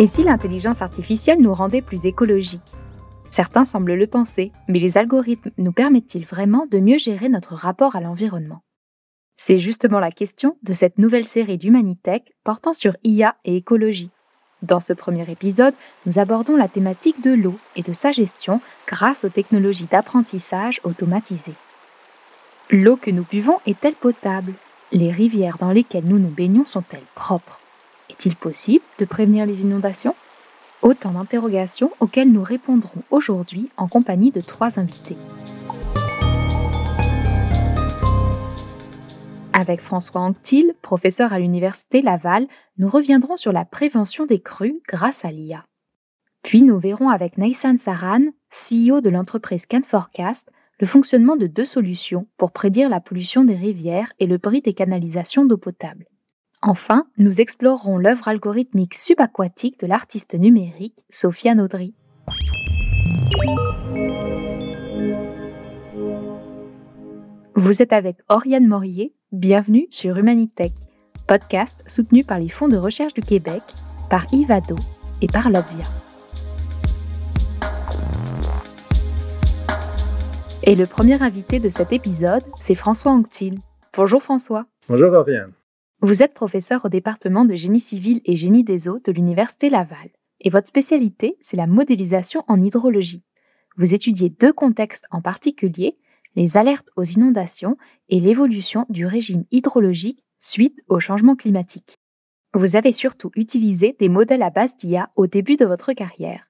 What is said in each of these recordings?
Et si l'intelligence artificielle nous rendait plus écologiques? Certains semblent le penser, mais les algorithmes nous permettent-ils vraiment de mieux gérer notre rapport à l'environnement? C'est justement la question de cette nouvelle série d'Humanitech portant sur IA et écologie. Dans ce premier épisode, nous abordons la thématique de l'eau et de sa gestion grâce aux technologies d'apprentissage automatisées. L'eau que nous buvons est-elle potable? Les rivières dans lesquelles nous nous baignons sont-elles propres? Est-il possible de prévenir les inondations? Autant d'interrogations auxquelles nous répondrons aujourd'hui en compagnie de trois invités. Avec François Anctil, professeur à l'Université Laval, nous reviendrons sur la prévention des crues grâce à l'IA. Puis nous verrons avec Naïsan Saran, CEO de l'entreprise Can Forecast, le fonctionnement de deux solutions pour prédire la pollution des rivières et le prix des canalisations d'eau potable. Enfin, nous explorerons l'œuvre algorithmique subaquatique de l'artiste numérique Sophia Naudry. Vous êtes avec Oriane Morier, bienvenue sur Humanitech, podcast soutenu par les fonds de recherche du Québec, par Ivado et par Lobvia. Et le premier invité de cet épisode, c'est François Anctil. Bonjour François. Bonjour Oriane. Vous êtes professeur au département de génie civil et génie des eaux de l'Université Laval, et votre spécialité, c'est la modélisation en hydrologie. Vous étudiez deux contextes en particulier, les alertes aux inondations et l'évolution du régime hydrologique suite au changement climatique. Vous avez surtout utilisé des modèles à base d'IA au début de votre carrière.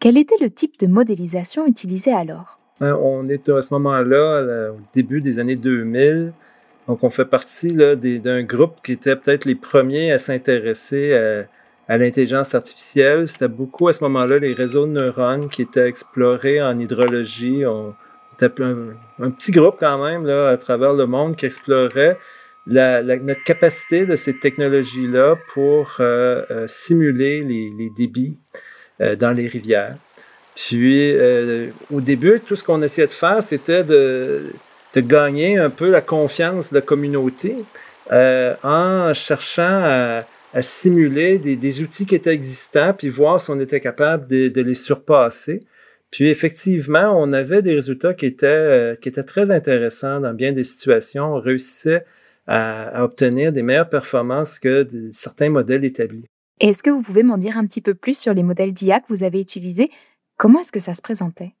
Quel était le type de modélisation utilisé alors? Ben, On est à ce moment-là, au début des années 2000, donc, on fait partie d'un groupe qui était peut-être les premiers à s'intéresser à, l'intelligence artificielle. C'était beaucoup à ce moment-là les réseaux de neurones qui étaient explorés en hydrologie. On était un, petit groupe quand même là, à travers le monde qui explorait notre capacité de ces technologies-là pour euh, euh, simuler les, débits euh, dans les rivières. Puis, au début, tout ce qu'on essayait de faire, c'était de de gagner un peu la confiance de la communauté euh, en cherchant à, simuler des, outils qui étaient existants, puis voir si on était capable de, les surpasser. Puis effectivement, on avait des résultats qui étaient, euh, qui étaient très intéressants dans bien des situations. On réussissait à, obtenir des meilleures performances que certains modèles établis. Est-ce que vous pouvez m'en dire un petit peu plus sur les modèles d'IA que vous avez utilisés? Comment est-ce que ça se présentait?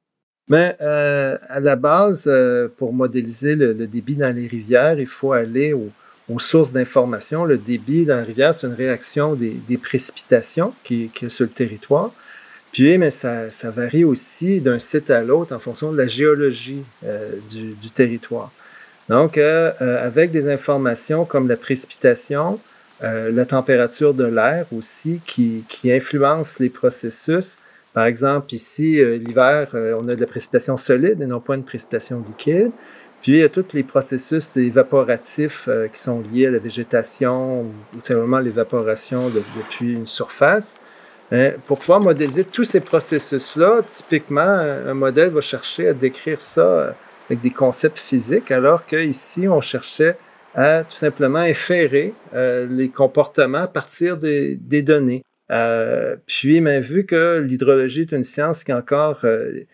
Mais euh, à la base, euh, pour modéliser le, débit dans les rivières, il faut aller aux sources d'information. Le débit dans les rivières, c'est une réaction des, précipitations qui, qui sur le territoire. Puis, mais ça, varie aussi d'un site à l'autre en fonction de la géologie euh, du, territoire. Donc, avec des informations comme la précipitation, la température de l'air aussi, qui, qui influencent les processus, par exemple, ici, euh, l'hiver, euh, on a de la précipitation solide et non pas une précipitation liquide. Puis, il y a tous les processus évaporatifs euh, qui sont liés à la végétation ou simplement l'évaporation depuis une surface. pour pouvoir modéliser tous ces processus-là, typiquement, un modèle va chercher à décrire ça avec des concepts physiques, alors qu'ici, on cherchait à tout simplement inférer les comportements à partir des données. Euh, puis, mais vu que l'hydrologie est une science qui est encore, euh,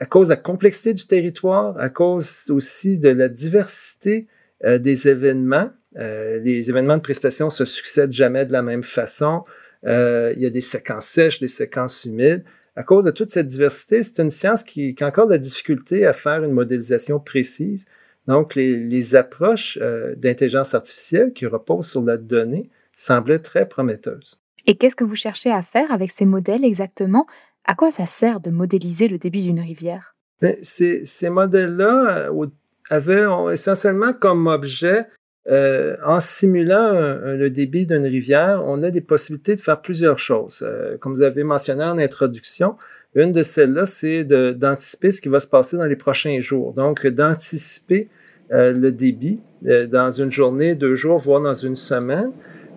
à cause de la complexité du territoire, à cause aussi de la diversité euh, des événements, les événements de précipitation se succèdent jamais de la même façon. il y a des séquences sèches, des séquences humides. À cause de toute cette diversité, c'est une science qui, qui, a encore de la difficulté à faire une modélisation précise. Donc, les approches d'intelligence artificielle qui reposent sur la donnée semblaient très prometteuses. Et qu'est-ce que vous cherchez à faire avec ces modèles exactement? À quoi ça sert de modéliser le débit d'une rivière? Ben, ces, modèles-là euh, avaient essentiellement comme objet, euh, en simulant le débit d'une rivière, on a des possibilités de faire plusieurs choses. Euh, comme vous avez mentionné en introduction, une de celles-là, c'est d'anticiper ce qui va se passer dans les prochains jours. Donc, d'anticiper le débit dans une journée, deux jours, voire dans une semaine.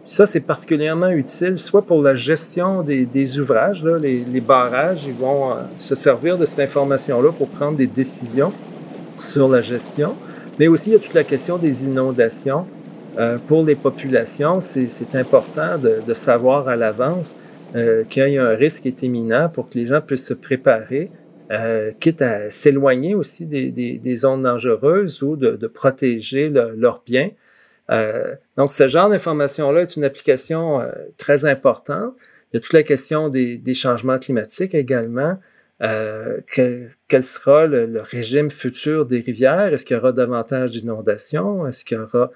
Ça, c'est particulièrement utile, soit pour la gestion des, ouvrages, les, barrages, ils vont euh, se servir de cette information-là pour prendre des décisions sur la gestion, mais aussi il y a toute la question des inondations. Euh, pour les populations, c'est important de, savoir à l'avance euh, qu'il y a un risque qui est imminent pour que les gens puissent se préparer, euh, quitte à s'éloigner aussi des, des, des, zones dangereuses ou de, de protéger leurs biens. Euh, donc, ce genre d'information-là est une application euh, très importante. Il y a toute la question des, des changements climatiques également. Euh, quel sera le, le, régime futur des rivières? Est-ce qu'il y aura davantage d'inondations? Est-ce qu'il y aura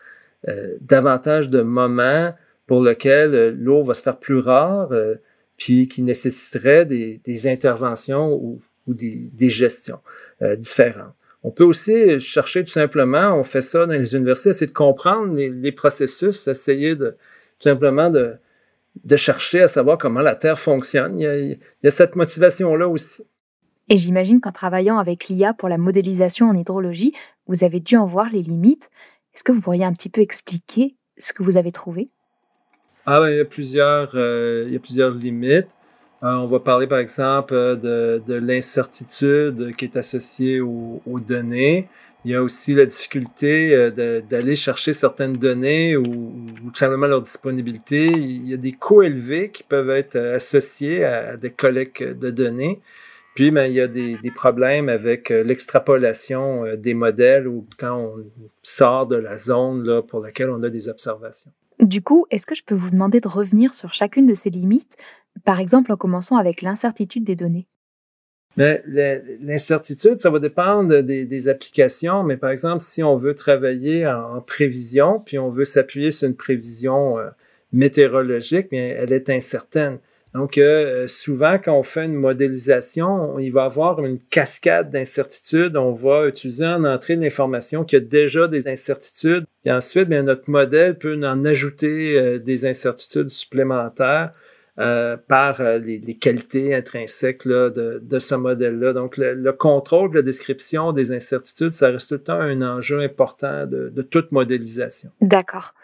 euh, davantage de moments pour lesquels euh, l'eau va se faire plus rare, puis qui nécessiterait des, des interventions ou, ou des, des, gestions différentes? On peut aussi chercher tout simplement, on fait ça dans les universités, essayer de comprendre les, les processus, essayer de tout simplement de, de chercher à savoir comment la Terre fonctionne. Il y a, il y a cette motivation-là aussi. Et j'imagine qu'en travaillant avec l'IA pour la modélisation en hydrologie, vous avez dû en voir les limites. Est-ce que vous pourriez un petit peu expliquer ce que vous avez trouvé? Ah ben, il, y a plusieurs, euh, il y a plusieurs limites. Euh, on va parler par exemple de, de l'incertitude qui est associée aux, données. Il y a aussi la difficulté euh, d'aller chercher certaines données ou, ou, tout simplement leur disponibilité. Il y a des coûts élevés qui peuvent être associés à, des collectes de données. Puis, ben, il y a des, des problèmes avec euh, l'extrapolation euh, des modèles ou quand on sort de la zone là, pour laquelle on a des observations. Du coup, est-ce que je peux vous demander de revenir sur chacune de ces limites, par exemple en commençant avec l'incertitude des données? L'incertitude, ça va dépendre des, applications, mais par exemple, si on veut travailler en, prévision, puis on veut s'appuyer sur une prévision euh, météorologique, bien, elle est incertaine. Donc, euh, souvent, quand on fait une modélisation, il va y avoir une cascade d'incertitudes. On va utiliser en entrée de l'information qui a déjà des incertitudes. Et ensuite, bien, notre modèle peut en ajouter euh, des incertitudes supplémentaires euh, par euh, les, les, qualités intrinsèques là, de, de, ce modèle-là. Donc, le, le, contrôle, la description des incertitudes, ça reste tout le temps un enjeu important de, de toute modélisation. D'accord.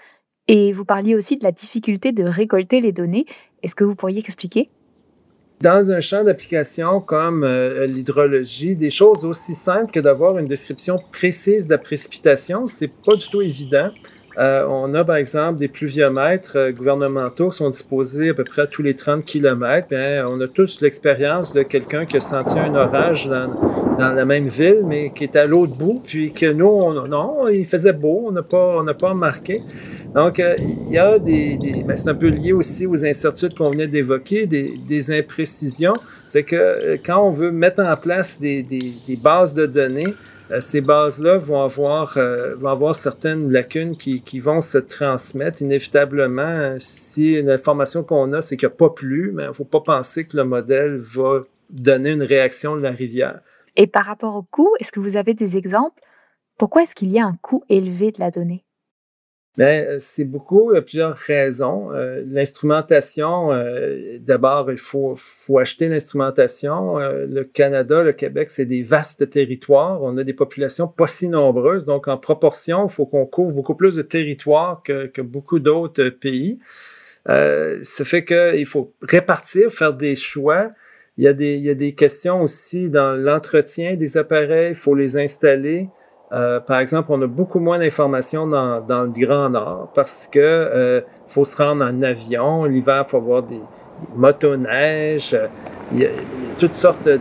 Et vous parliez aussi de la difficulté de récolter les données. Est-ce que vous pourriez expliquer? Dans un champ d'application comme euh, l'hydrologie, des choses aussi simples que d'avoir une description précise de la précipitation, c'est pas du tout évident. Euh, on a par exemple des pluviomètres euh, gouvernementaux qui sont disposés à peu près tous les 30 km. On a tous l'expérience de quelqu'un qui a senti un orage dans, la même ville, mais qui est à l'autre bout, puis que nous, on, non, il faisait beau, on n'a pas, pas remarqué. Donc, euh, il y a des, des ben, c'est un peu lié aussi aux incertitudes qu'on venait d'évoquer, des, imprécisions. C'est que quand on veut mettre en place des, bases de données, ces bases-là vont avoir, euh, vont avoir certaines lacunes qui, qui, vont se transmettre inévitablement. Si l'information qu'on a, c'est qu'il n'y a pas plu, mais il ne faut pas penser que le modèle va donner une réaction de la rivière. Et par rapport au coût, est-ce que vous avez des exemples? Pourquoi est-ce qu'il y a un coût élevé de la donnée? Bien, euh, c'est beaucoup, il y a plusieurs raisons. Euh, l'instrumentation, euh, d'abord, il faut, acheter l'instrumentation. Le Canada, le Québec, c'est des vastes territoires. On a des populations pas si nombreuses, donc en proportion, il faut qu'on couvre beaucoup plus de territoires que, beaucoup d'autres pays. Ça fait qu'il faut répartir, faire des choix. Il y, a des, il y a des questions aussi dans l'entretien des appareils, il faut les installer. Euh, par exemple, on a beaucoup moins d'informations dans, dans, le Grand Nord parce que euh, faut se rendre en avion. L'hiver, il faut avoir des, des motoneiges. Euh, il y a toutes sortes de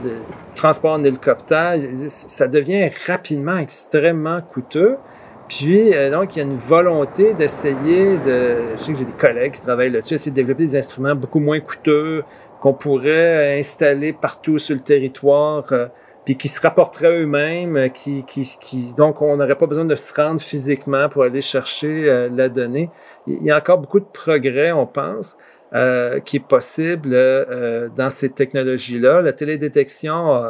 transports en hélicoptère. Ça devient rapidement extrêmement coûteux. Puis, euh, donc, il y a une volonté d'essayer de... Je sais que j'ai des collègues qui travaillent là-dessus, essayer de développer des instruments beaucoup moins coûteux qu'on pourrait installer partout sur le territoire. Puis qui se rapporteraient eux-mêmes, euh, qui, qui, qui, donc on n'aurait pas besoin de se rendre physiquement pour aller chercher euh, la donnée. Il y a encore beaucoup de progrès, on pense, euh, qui est possible euh, dans ces technologies-là. La télédétection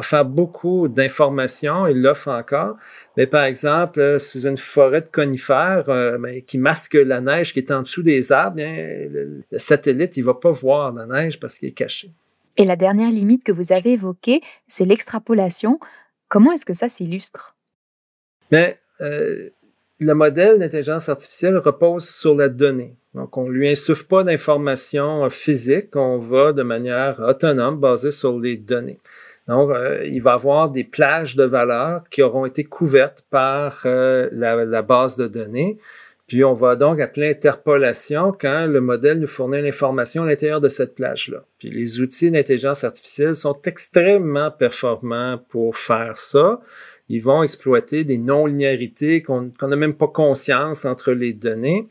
fait beaucoup d'informations, il l'offre encore, mais par exemple, euh, sous une forêt de conifères euh, ben, qui masque la neige qui est en dessous des arbres, bien, le satellite, il va pas voir la neige parce qu'il est caché. Et la dernière limite que vous avez évoquée, c'est l'extrapolation. Comment est-ce que ça s'illustre? Mais euh, le modèle d'intelligence artificielle repose sur la donnée. Donc, on ne lui insuffle pas d'informations physiques, on va de manière autonome, basée sur les données. Donc, euh, il va avoir des plages de valeurs qui auront été couvertes par euh, la, base de données. Puis on va donc appeler interpolation quand le modèle nous fournit l'information à l'intérieur de cette plage-là. Puis les outils d'intelligence artificielle sont extrêmement performants pour faire ça. Ils vont exploiter des non-linéarités qu'on n'a même pas conscience entre les données.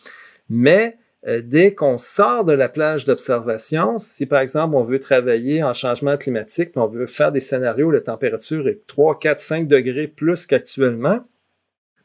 Mais euh, dès qu'on sort de la plage d'observation, si par exemple on veut travailler en changement climatique, on veut faire des scénarios où la température est 3, 4, 5 degrés plus qu'actuellement,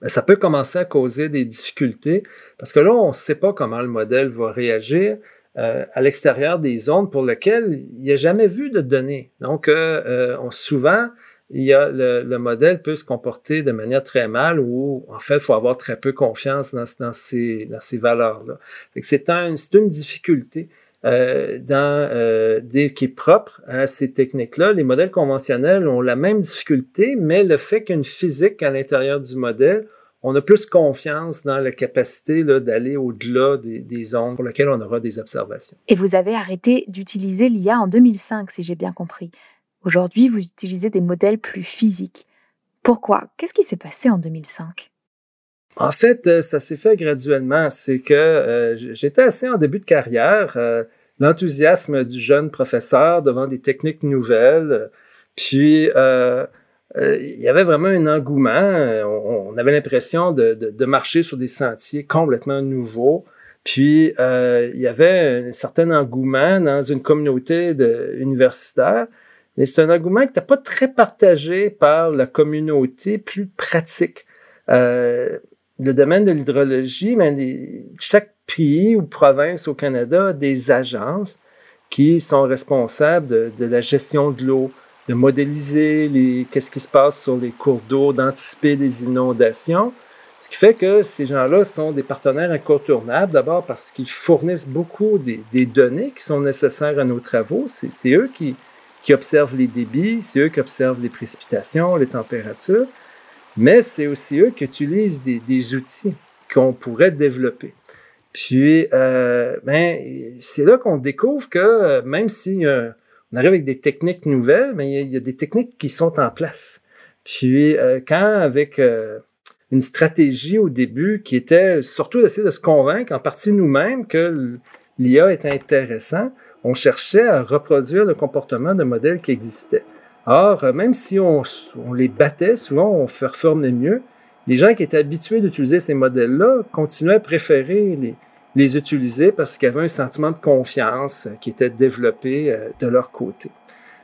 ben, ça peut commencer à causer des difficultés parce que là, on ne sait pas comment le modèle va réagir euh, à l'extérieur des zones pour lesquelles il n'y a jamais vu de données. Donc, euh, euh, on, souvent, le, le, modèle peut se comporter de manière très mal ou en fait, il faut avoir très peu confiance dans, ces, valeurs-là. C'est un, une difficulté. Euh, dans euh, des, qui est propre à ces techniques-là. Les modèles conventionnels ont la même difficulté, mais le fait qu'une physique à l'intérieur du modèle, on a plus confiance dans la capacité d'aller au-delà des, des, zones pour lesquelles on aura des observations. Et vous avez arrêté d'utiliser l'IA en 2005, si j'ai bien compris. Aujourd'hui, vous utilisez des modèles plus physiques. Pourquoi? Qu'est-ce qui s'est passé en 2005 en fait, euh, ça s'est fait graduellement. C'est que euh, j'étais assez en début de carrière. Euh, l'enthousiasme du jeune professeur devant des techniques nouvelles. Puis, il y avait vraiment un engouement. On, avait l'impression de, de, marcher sur des sentiers complètement nouveaux. Puis, il y avait un certain engouement dans une communauté de, universitaire. Et c'est un engouement qui n'était pas très partagé par la communauté plus pratique. Euh, le domaine de l'hydrologie, ben, chaque pays ou province au Canada a des agences qui sont responsables de, la gestion de l'eau, de modéliser les, qu'est-ce qui se passe sur les cours d'eau, d'anticiper les inondations. Ce qui fait que ces gens-là sont des partenaires incontournables, d'abord parce qu'ils fournissent beaucoup des, données qui sont nécessaires à nos travaux. C'est, eux qui, qui observent les débits, c'est eux qui observent les précipitations, les températures mais c'est aussi eux qui utilisent des, outils qu'on pourrait développer. Puis, euh, ben, c'est là qu'on découvre que euh, même si euh, on arrive avec des techniques nouvelles, mais il y, a des techniques qui sont en place. Puis, quand avec une stratégie au début qui était surtout d'essayer de se convaincre, en partie nous-mêmes, que l'IA était intéressant, on cherchait à reproduire le comportement de modèles qui existaient. Or, euh, même si on, les battait, souvent on performait mieux, les gens qui étaient habitués d'utiliser ces modèles-là continuaient à préférer les, utiliser parce qu'il y avait un sentiment de confiance euh, qui était développé euh, de leur côté.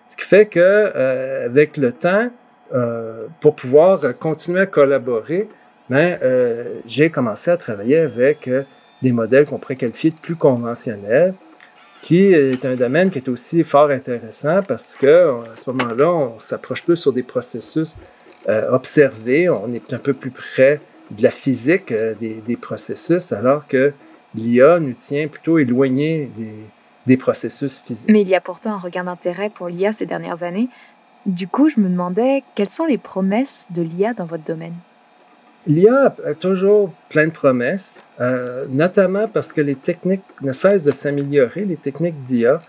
Ce qui fait que avec le temps, pour pouvoir continuer à collaborer, ben, j'ai commencé à travailler avec des modèles qu'on pourrait qualifier de plus conventionnels, qui est un domaine qui est aussi fort intéressant parce que à ce moment-là, on s'approche plus sur des processus euh, observés, on est un peu plus près de la physique euh, des, processus, alors que l'IA nous tient plutôt éloignés des, des processus physiques. Mais il y a pourtant un regain d'intérêt pour l'IA ces dernières années. Du coup, je me demandais quelles sont les promesses de l'IA dans votre domaine? L'IA a toujours plein de promesses, euh, notamment parce que les techniques ne cessent de s'améliorer, les techniques d'IA.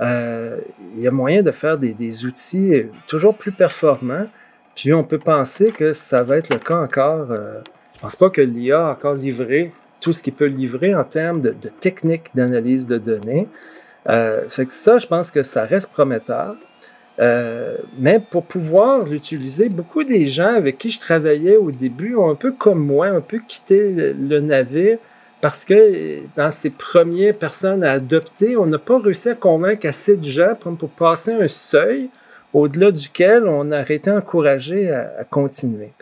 Euh, il y a moyen de faire des, des, outils toujours plus performants. Puis on peut penser que ça va être le cas encore. Euh, je pense pas que l'IA a encore livré tout ce qu'il peut livrer en termes de, de techniques d'analyse de données. Euh, ça fait que ça, je pense que ça reste prometteur. Euh, mais pour pouvoir l'utiliser, beaucoup des gens avec qui je travaillais au début ont un peu comme moi, un peu quitté le, navire parce que dans ces premières personnes à adopter, on n'a pas réussi à convaincre assez de gens pour, passer un seuil au-delà duquel on aurait été encouragé à, continuer.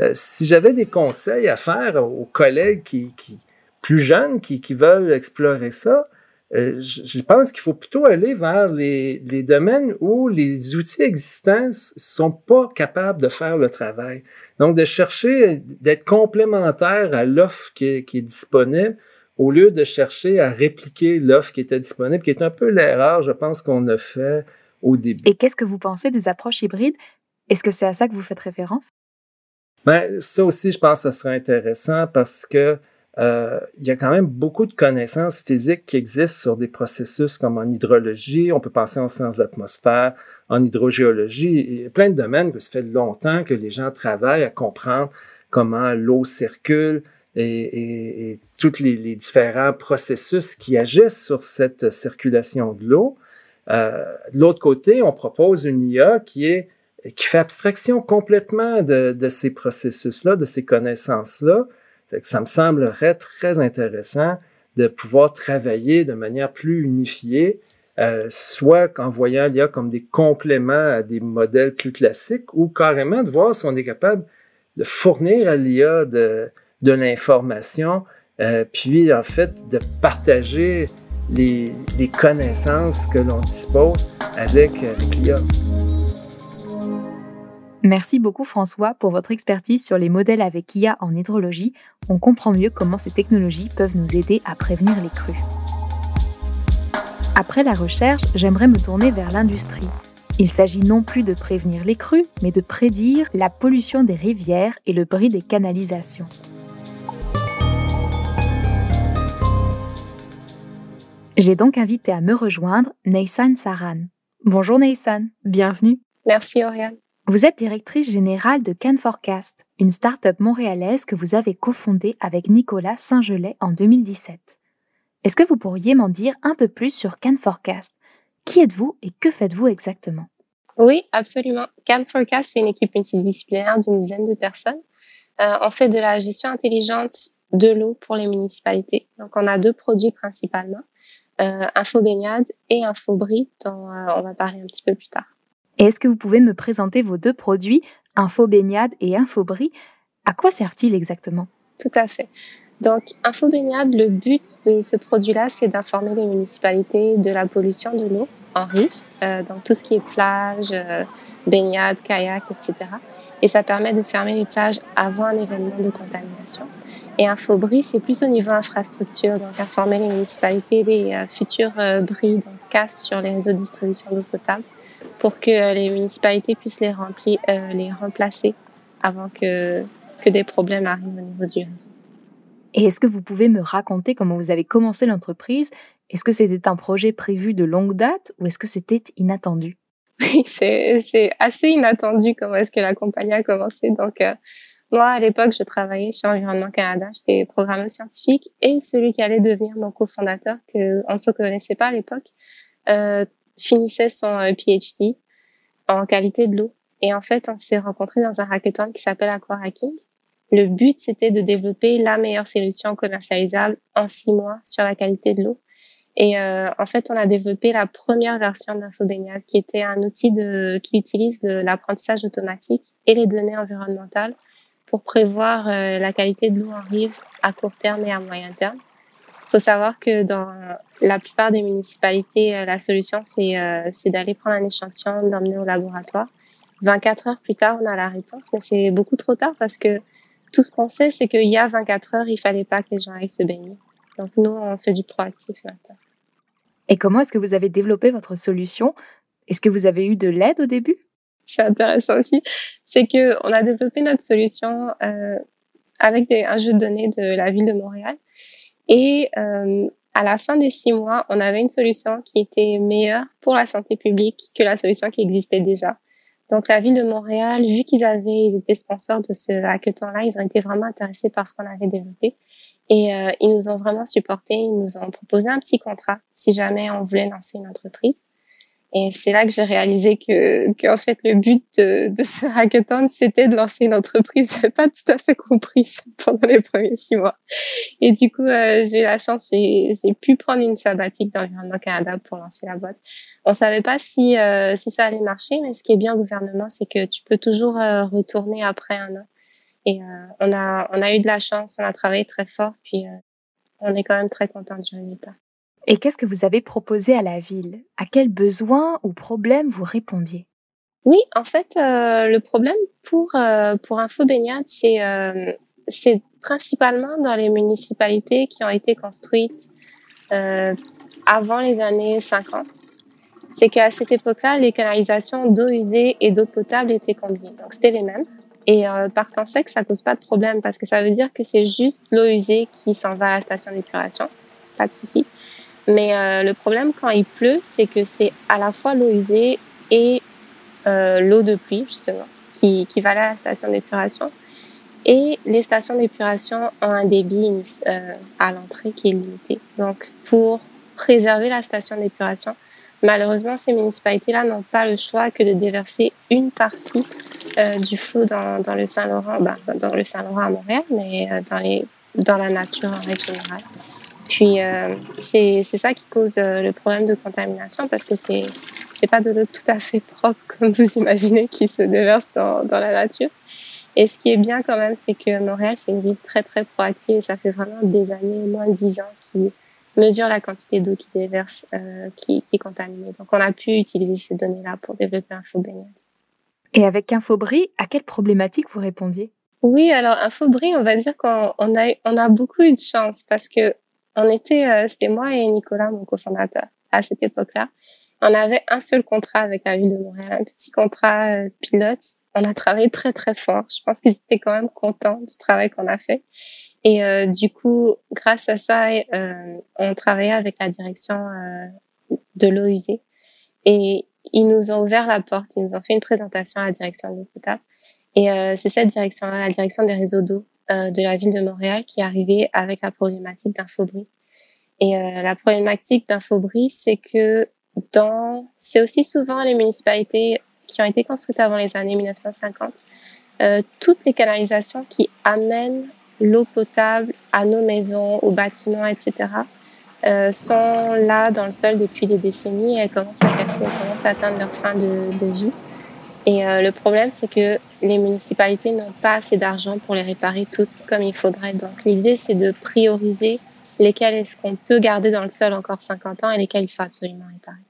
Euh, si j'avais des conseils à faire aux collègues qui, qui plus jeunes qui, qui veulent explorer ça, euh, je pense qu'il faut plutôt aller vers les, les, domaines où les outils existants sont pas capables de faire le travail. Donc, de chercher d'être complémentaire à l'offre qui est, qui est disponible au lieu de chercher à répliquer l'offre qui était disponible, qui est un peu l'erreur, je pense, qu'on a fait au début. Et qu'est-ce que vous pensez des approches hybrides? Est-ce que c'est à ça que vous faites référence? Ben, ça aussi, je pense que ce serait intéressant parce que euh, il y a quand même beaucoup de connaissances physiques qui existent sur des processus comme en hydrologie, on peut penser en sciences d'atmosphère, en hydrogéologie, a plein de domaines que ça fait longtemps que les gens travaillent à comprendre comment l'eau circule, et, tous les, différents processus qui agissent sur cette circulation de l'eau. Euh, de l'autre côté, on propose une IA qui, est, qui fait abstraction complètement de ces processus-là, de ces connaissances-là. Ça me semblerait très intéressant de pouvoir travailler de manière plus unifiée, euh, soit en voyant l'IA comme des compléments à des modèles plus classiques, ou carrément de voir si on est capable de fournir à l'IA de, l'information, euh, puis en fait de partager les, connaissances que l'on dispose avec l'IA. Merci beaucoup François pour votre expertise sur les modèles avec IA en hydrologie. On comprend mieux comment ces technologies peuvent nous aider à prévenir les crues. Après la recherche, j'aimerais me tourner vers l'industrie. Il s'agit non plus de prévenir les crues, mais de prédire la pollution des rivières et le bris des canalisations. J'ai donc invité à me rejoindre Neysan Saran. Bonjour Neysan, bienvenue. Merci Oriane. Vous êtes directrice générale de Can Forecast, une start-up montréalaise que vous avez cofondée avec Nicolas Saint-Gelais en 2017. Est-ce que vous pourriez m'en dire un peu plus sur Can Forecast Qui êtes-vous et que faites-vous exactement? Oui, absolument. Can Forecast, c'est une équipe multidisciplinaire d'une dizaine de personnes. Euh, on fait de la gestion intelligente de l'eau pour les municipalités. Donc, on a deux produits principalement, euh, Info Baignade et Info Brie, dont euh, on va parler un petit peu plus tard est-ce que vous pouvez me présenter vos deux produits, Info Baignade et Infobri À quoi servent-ils exactement? Tout à fait. Donc, Info Baignade, le but de ce produit-là, c'est d'informer les municipalités de la pollution de l'eau en rive, euh, donc tout ce qui est plage, euh, baignade, kayak, etc. Et ça permet de fermer les plages avant un événement de contamination. Et Infobri, c'est plus au niveau infrastructure, donc informer les municipalités des euh, futurs bris, donc casse sur les réseaux de distribution d'eau potable pour que euh, les municipalités puissent les, remplir, euh, les remplacer avant que, que des problèmes arrivent au niveau du réseau. Et est-ce que vous pouvez me raconter comment vous avez commencé l'entreprise? Est-ce que c'était un projet prévu de longue date ou est-ce que c'était inattendu? Oui, c'est assez inattendu comment est-ce que la compagnie a commencé. Donc, euh, moi, à l'époque, je travaillais chez Environnement Canada. J'étais programmeur scientifique et celui qui allait devenir mon cofondateur, qu'on ne se connaissait pas à l'époque, euh, finissait son euh, PhD en qualité de l'eau. Et en fait, on s'est rencontrés dans un hackathon qui s'appelle Aquahacking. Le but, c'était de développer la meilleure solution commercialisable en six mois sur la qualité de l'eau. Et euh, en fait, on a développé la première version d'InfoBaignade, qui était un outil qui utilise l'apprentissage automatique et les données environnementales pour prévoir euh, la qualité de l'eau en rive à court terme et à moyen terme faut savoir que dans la plupart des municipalités, euh, la solution, euh, c'est d'aller prendre un échantillon, l'emmener au laboratoire. 24 heures plus tard, on a la réponse, mais c'est beaucoup trop tard parce que tout ce qu'on sait, c'est qu'il y a 24 heures, il fallait pas que les gens aillent se baigner. Donc nous, on fait du proactif maintenant. Et comment est-ce que vous avez développé votre solution? Est-ce que vous avez eu de l'aide au début? C'est intéressant aussi. C'est que on a développé notre solution euh, avec des, un jeu de données de la ville de Montréal. Et euh, à la fin des six mois, on avait une solution qui était meilleure pour la santé publique que la solution qui existait déjà. Donc la ville de Montréal, vu qu'ils avaient, ils étaient sponsors de ce hackathon-là, ils ont été vraiment intéressés par ce qu'on avait développé. Et euh, ils nous ont vraiment supportés, ils nous ont proposé un petit contrat si jamais on voulait lancer une entreprise. Et c'est là que j'ai réalisé que, qu'en fait, le but de, de ce hackathon, c'était de lancer une entreprise. J'avais pas tout à fait compris ça pendant les premiers six mois. Et du coup, euh, j'ai eu la chance, j'ai, j'ai pu prendre une sabbatique d'Environnement Canada pour lancer la boîte. On savait pas si, euh, si ça allait marcher, mais ce qui est bien au gouvernement, c'est que tu peux toujours euh, retourner après un an. Et on a, on a eu de la chance, on a travaillé très fort, puis on est quand même très content du résultat. Et qu'est-ce que vous avez proposé à la ville? À quels besoins ou problèmes vous répondiez? Oui, en fait, euh, le problème pour, euh, pour Info Baignade, c'est euh, c'est principalement dans les municipalités qui ont été construites euh, avant les années 50. C'est qu'à cette époque-là, les canalisations d'eau usée et d'eau potable étaient combinées. Donc, c'était les mêmes. Et par temps sec, ça cause pas de problème parce que ça veut dire que c'est juste l'eau usée qui s'en va à la station d'épuration. Pas de souci. Mais euh, le problème quand il pleut, c'est que c'est à la fois l'eau usée et euh, l'eau de pluie, justement, qui, qui va à la station d'épuration. Et les stations d'épuration ont un débit euh, à l'entrée qui est limité. Donc, pour préserver la station d'épuration, malheureusement, ces municipalités-là n'ont pas le choix que de déverser une partie euh, du flot dans, dans le Saint-Laurent, ben, dans le Saint-Laurent à Montréal, mais euh, dans, les, dans la nature en règle générale. Puis, c'est ça qui cause le problème de contamination parce que c'est n'est pas de l'eau tout à fait propre, comme vous imaginez, qui se déverse dans, dans la nature. Et ce qui est bien quand même, c'est que Montréal, c'est une ville très très proactive et ça fait vraiment des années, moins de 10 ans, qui mesure la quantité d'eau qui déverse, euh, qui, qui, est contaminée. Donc on a pu utiliser ces données-là pour développer InfoBaignade. Et avec InfoBri, à quelle problématique vous répondiez? Oui, alors InfoBri, on va dire qu'on on a, on a beaucoup eu de chance parce que on était, euh, c'était moi et Nicolas, mon cofondateur, à cette époque-là. On avait un seul contrat avec la ville de Montréal, un petit contrat euh, pilote on a travaillé très très fort. Je pense qu'ils étaient quand même contents du travail qu'on a fait. Et euh, du coup, grâce à ça, euh, on travaillait avec la direction euh, de l'eau usée. Et ils nous ont ouvert la porte, ils nous ont fait une présentation à la direction de l'eau potable. Et euh, c'est cette direction-là, la direction des réseaux d'eau de la ville de Montréal, qui est arrivée avec la problématique d'Infobri. Et euh, la problématique d'Infobri, c'est que dans, c'est aussi souvent les municipalités qui ont été construites avant les années 1950, euh, toutes les canalisations qui amènent l'eau potable à nos maisons, aux bâtiments, etc., euh, sont là dans le sol depuis des décennies et elles commencent à casser, elles commencent à atteindre leur fin de, de vie. Et euh, le problème, c'est que les municipalités n'ont pas assez d'argent pour les réparer toutes comme il faudrait. Donc l'idée, c'est de prioriser lesquelles est-ce qu'on peut garder dans le sol encore 50 ans et lesquelles il faut absolument réparer.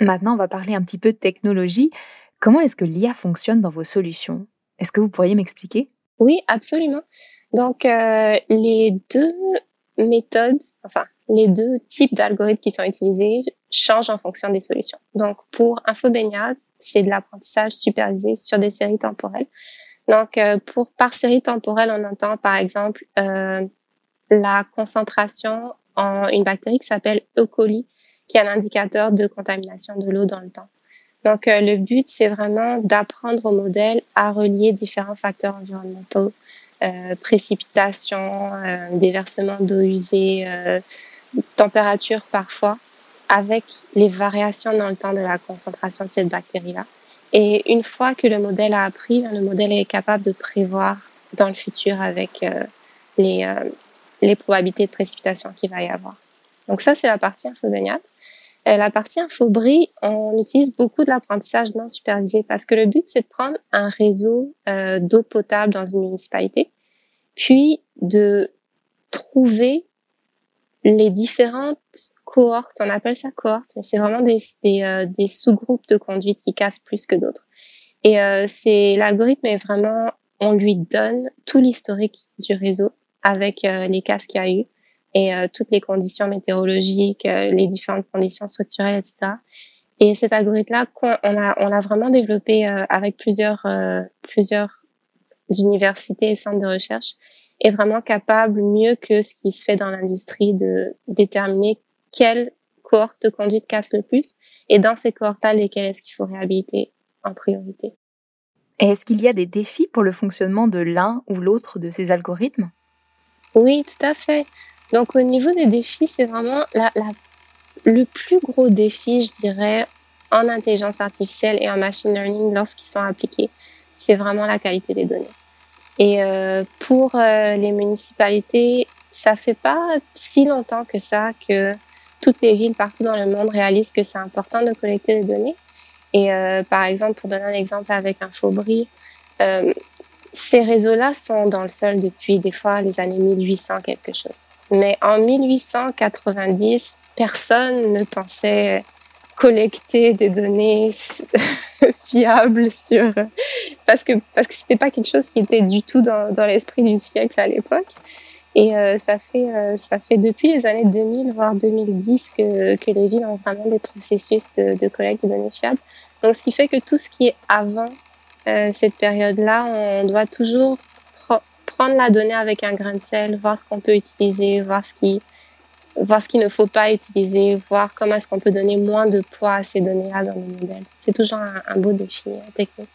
Maintenant, on va parler un petit peu de technologie. Comment est-ce que l'IA fonctionne dans vos solutions? Est-ce que vous pourriez m'expliquer? Oui, absolument. Donc, euh, les deux méthodes, enfin, les deux types d'algorithmes qui sont utilisés changent en fonction des solutions. Donc, pour InfoBaignade, c'est de l'apprentissage supervisé sur des séries temporelles. Donc, euh, pour par série temporelle, on entend par exemple euh, la concentration en une bactérie qui s'appelle E. coli, qui est un indicateur de contamination de l'eau dans le temps. Donc, euh, le but, c'est vraiment d'apprendre au modèle à relier différents facteurs environnementaux, précipitation, euh, déversement d'eau usée, température parfois, avec les variations dans le temps de la concentration de cette bactérie-là. Et une fois que le modèle a appris, le modèle est capable de prévoir dans le futur avec les, les probabilités de précipitation qu'il va y avoir. Donc ça, c'est la partie infobaignade. Euh, la partie infobri, on utilise beaucoup de l'apprentissage non supervisé parce que le but, c'est de prendre un réseau euh, d'eau potable dans une municipalité, puis de trouver les différentes cohortes, on appelle ça cohorte, mais c'est vraiment des, euh, des sous-groupes de conduite qui cassent plus que d'autres. Et c'est l'algorithme est vraiment, on lui donne tout l'historique du réseau avec les casses qu'il y a eu et euh, toutes les conditions météorologiques, euh, les différentes conditions structurelles, etc. Et cet algorithme-là, on a, on l'a vraiment développé euh, avec plusieurs, plusieurs universités et centres de recherche, est vraiment capable, mieux que ce qui se fait dans l'industrie, de déterminer quelle cohorte de conduite casse le plus et dans ces cohortes-là, lesquelles est-ce qu'il faut réhabiliter en priorité. Et est-ce qu'il y a des défis pour le fonctionnement de l'un ou l'autre de ces algorithmes? Oui, tout à fait. Donc au niveau des défis, c'est vraiment la, la, le plus gros défi, je dirais, en intelligence artificielle et en machine learning lorsqu'ils sont appliqués, c'est vraiment la qualité des données. Et euh, pour euh, les municipalités, ça fait pas si longtemps que ça que toutes les villes partout dans le monde réalisent que c'est important de collecter des données. Et euh, par exemple, pour donner un exemple avec Infobri, euh, ces réseaux-là sont dans le sol depuis des fois les années 1800 quelque chose. Mais en 1890, personne ne pensait collecter des données fiables sur parce que parce que pas quelque chose qui était du tout dans, dans l'esprit du siècle à l'époque. Et euh, ça fait euh, ça fait depuis les années 2000 voire 2010 que que les villes ont vraiment des processus de, de collecte de données fiables. Donc ce qui fait que tout ce qui est avant euh, cette période-là, on doit toujours prendre la donnée avec un grain de sel, voir ce qu'on peut utiliser, voir ce qui, voir ce qu'il ne faut pas utiliser, voir comment est-ce qu'on peut donner moins de poids à ces données-là dans le modèle. C'est toujours un, un, beau défi euh, technique.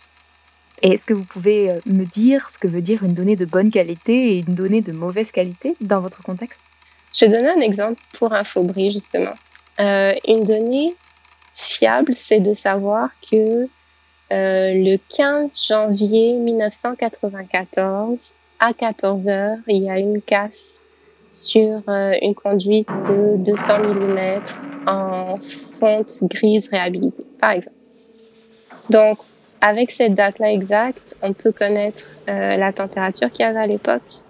Et est-ce que vous pouvez euh, me dire ce que veut dire une donnée de bonne qualité et une donnée de mauvaise qualité dans votre contexte? Je vais donner un exemple pour Infobri, justement. Euh, une donnée fiable, c'est de savoir que euh, le 15 janvier 1994, à 14 heures, il y a une casse sur euh, une conduite de 200 mm en fonte grise réhabilitée, par exemple. Donc, avec cette date-là exacte, on peut connaître euh, la température qu'il y avait à l'époque.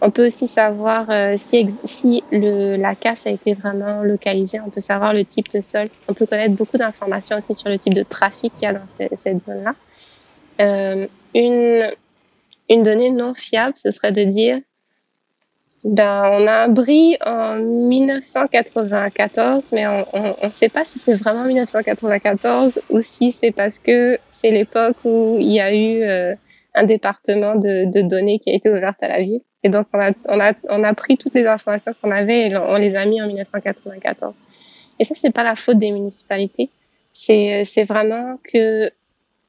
On peut aussi savoir euh, si, le, la casse a été vraiment localisée. On peut savoir le type de sol. On peut connaître beaucoup d'informations aussi sur le type de trafic qu'il y a dans cette zone-là. une, une donnée non fiable, ce serait de dire ben, on a un en 1994, mais on ne sait pas si c'est vraiment 1994 ou si c'est parce que c'est l'époque où il y a eu euh, un département de, données qui a été ouverte à la ville. Et donc, on a, pris toutes les informations qu'on avait et on les a mis en 1994. Et ça, c'est pas la faute des municipalités. C'est vraiment que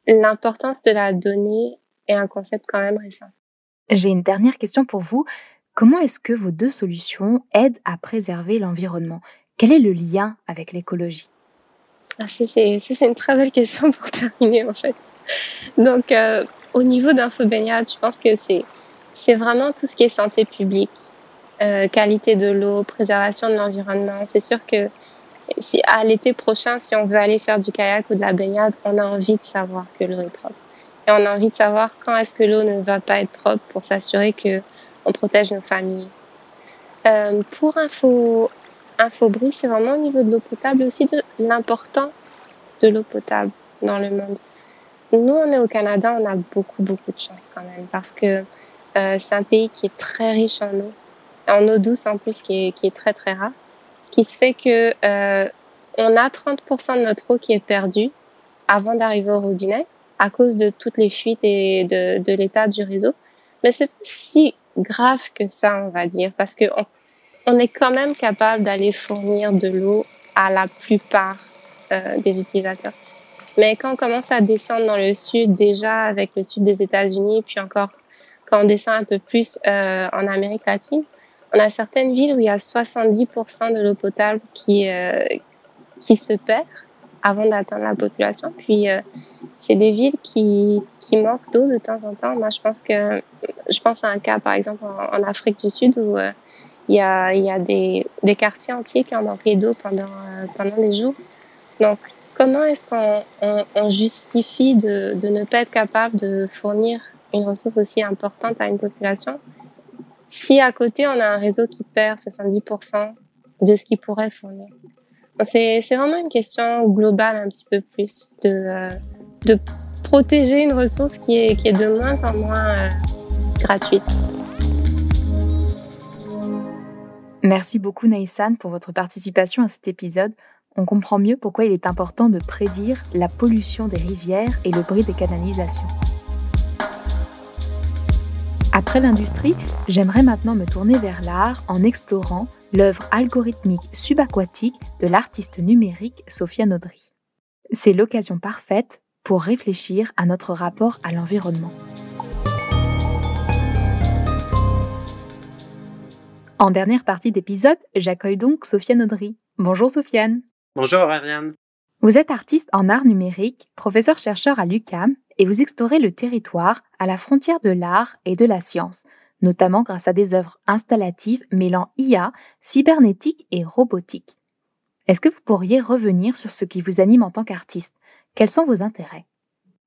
l'importance de la donnée est un concept quand même récent. J'ai une dernière question pour vous. Comment est-ce que vos deux solutions aident à préserver l'environnement? Quel est le lien avec l'écologie? Ah, C'est une très belle question pour terminer en fait. Donc euh, au niveau d'Infobaignade, je pense que c'est vraiment tout ce qui est santé publique, euh, qualité de l'eau, préservation de l'environnement. C'est sûr que si à l'été prochain, si on veut aller faire du kayak ou de la baignade, on a envie de savoir que l'eau est propre. Et on a envie de savoir quand est-ce que l'eau ne va pas être propre pour s'assurer que on protège nos familles. Euh, pour Info, c'est vraiment au niveau de l'eau potable aussi de l'importance de l'eau potable dans le monde. Nous, on est au Canada, on a beaucoup, beaucoup de chance quand même parce que euh, c'est un pays qui est très riche en eau, en eau douce en plus, qui est, qui est très, très rare. Ce qui se fait que euh, on a 30% de notre eau qui est perdue avant d'arriver au robinet à cause de toutes les fuites et de, de l'état du réseau. Mais c'est pas si grave que ça, on va dire, parce que on, est quand même capable d'aller fournir de l'eau à la plupart euh, des utilisateurs. Mais quand on commence à descendre dans le sud, déjà avec le sud des États-Unis, puis encore quand on descend un peu plus euh, en Amérique latine, on a certaines villes où il y a 70% de l'eau potable qui, euh, qui se perd avant d'atteindre la population. Puis euh, c'est des villes qui, qui manquent d'eau de temps en temps. Moi, je pense que je pense à un cas, par exemple, en, Afrique du Sud où euh, il y a, y a des, des, quartiers entiers qui ont manqué d'eau pendant, euh, pendant des jours. Donc, comment est-ce qu'on on, justifie de, de, ne pas être capable de fournir une ressource aussi importante à une population si à côté on a un réseau qui perd 70% de ce qu'il pourrait fournir? C'est vraiment une question globale un petit peu plus de, euh, protéger une ressource qui est, qui est de moins en moins euh, gratuite. Merci beaucoup Naïsan pour votre participation à cet épisode. On comprend mieux pourquoi il est important de prédire la pollution des rivières et le bruit des canalisations. Après l'industrie, j'aimerais maintenant me tourner vers l'art en explorant l'œuvre algorithmique subaquatique de l'artiste numérique Sophia Nodry. C'est l'occasion parfaite pour réfléchir à notre rapport à l'environnement. En dernière partie d'épisode, j'accueille donc Sophia Nodry. Bonjour Sofiane. Bonjour Ariane. Vous êtes artiste en art numérique, professeur-chercheur à l'UCAM et vous explorez le territoire à la frontière de l'art et de la science, notamment grâce à des œuvres installatives mêlant IA, cybernétique et robotique. Est-ce que vous pourriez revenir sur ce qui vous anime en tant qu'artiste? Quels sont vos intérêts?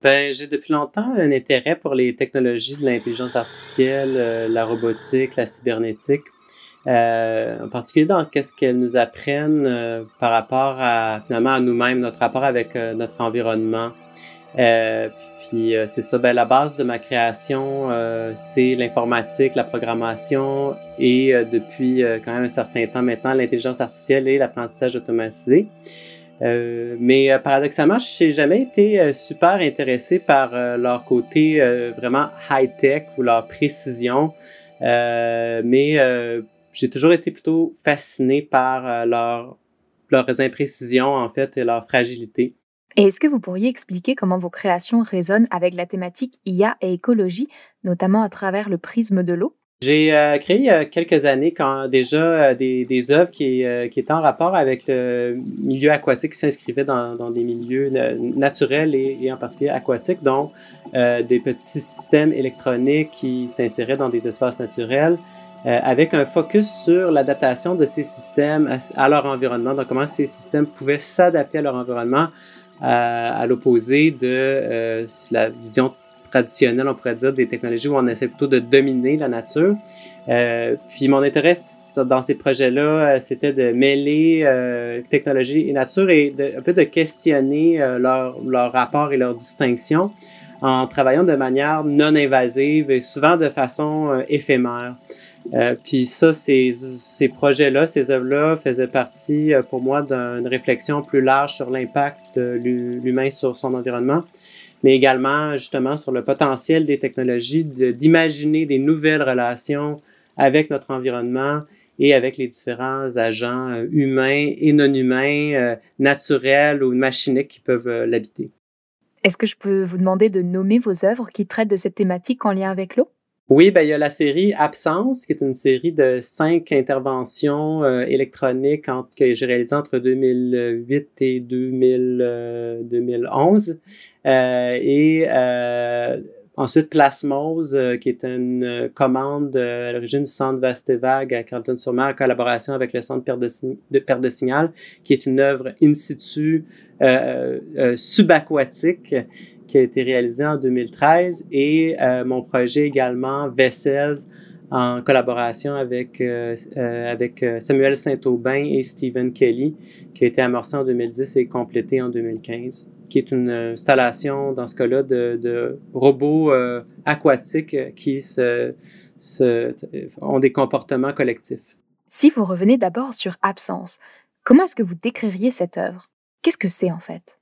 Ben, j'ai depuis longtemps un intérêt pour les technologies de l'intelligence artificielle, euh, la robotique, la cybernétique. Euh, en particulier dans qu'est-ce qu'elles nous apprennent euh, par rapport à nous-mêmes, notre rapport avec notre environnement. Puis euh, c'est ça, ben, la base de ma création, euh, c'est l'informatique, la programmation et euh, depuis quand même un certain temps maintenant, l'intelligence artificielle et l'apprentissage automatisé. mais paradoxalement, je n'ai jamais été super intéressé par leur côté vraiment high-tech ou leur précision. mais j'ai toujours été plutôt fasciné par leur, leurs imprécisions en fait et leur fragilité. Et est-ce que vous pourriez expliquer comment vos créations résonnent avec la thématique IA et écologie, notamment à travers le prisme de l'eau? J'ai euh, créé il y a quelques années quand déjà euh, des, œuvres qui, euh, qui étaient en rapport avec le milieu aquatique qui s'inscrivaient dans, des milieux naturels et, et, en particulier aquatiques, donc des petits systèmes électroniques qui s'inséraient dans des espaces naturels avec un focus sur l'adaptation de ces systèmes à, à, leur environnement, donc comment ces systèmes pouvaient s'adapter à leur environnement à, à l'opposé de la vision traditionnel, on pourrait dire, des technologies où on essaie plutôt de dominer la nature. Euh, puis mon intérêt dans ces projets-là, euh, c'était de mêler euh, technologie et nature et de, un peu de questionner euh, leur, leur rapport et leur distinction en travaillant de manière non invasive et souvent de façon euh, éphémère. Euh, puis ça, ces, ces projets-là, ces œuvres-là faisaient partie pour moi d'une réflexion plus large sur l'impact de l'humain sur son environnement mais également justement sur le potentiel des technologies d'imaginer des nouvelles relations avec notre environnement et avec les différents agents euh, humains et non humains, euh, naturels ou machiniques qui peuvent euh, l'habiter. Est-ce que je peux vous demander de nommer vos œuvres qui traitent de cette thématique en lien avec l'eau? Oui, ben, il y a la série Absence, qui est une série de cinq interventions euh, électroniques que j'ai réalisées entre 2008 et 2000, 2011. Euh, et euh, ensuite, Plasmose, qui est une commande à l'origine du centre Vastevag à Carleton-sur-Mer en collaboration avec le centre de, de, Père de Signal, qui est une œuvre in situ subaquatique qui a été réalisé en 2013 et euh, mon projet également V16 en collaboration avec, euh, euh, avec Samuel Saint-Aubin et Stephen Kelly, qui a été amorcé en 2010 et complété en 2015, qui est une installation, dans ce cas-là, de, de robots aquatiques qui se, se, ont des comportements collectifs. Si vous revenez d'abord sur Absence, comment est-ce que vous décririez cette œuvre? Qu'est-ce que c'est en fait?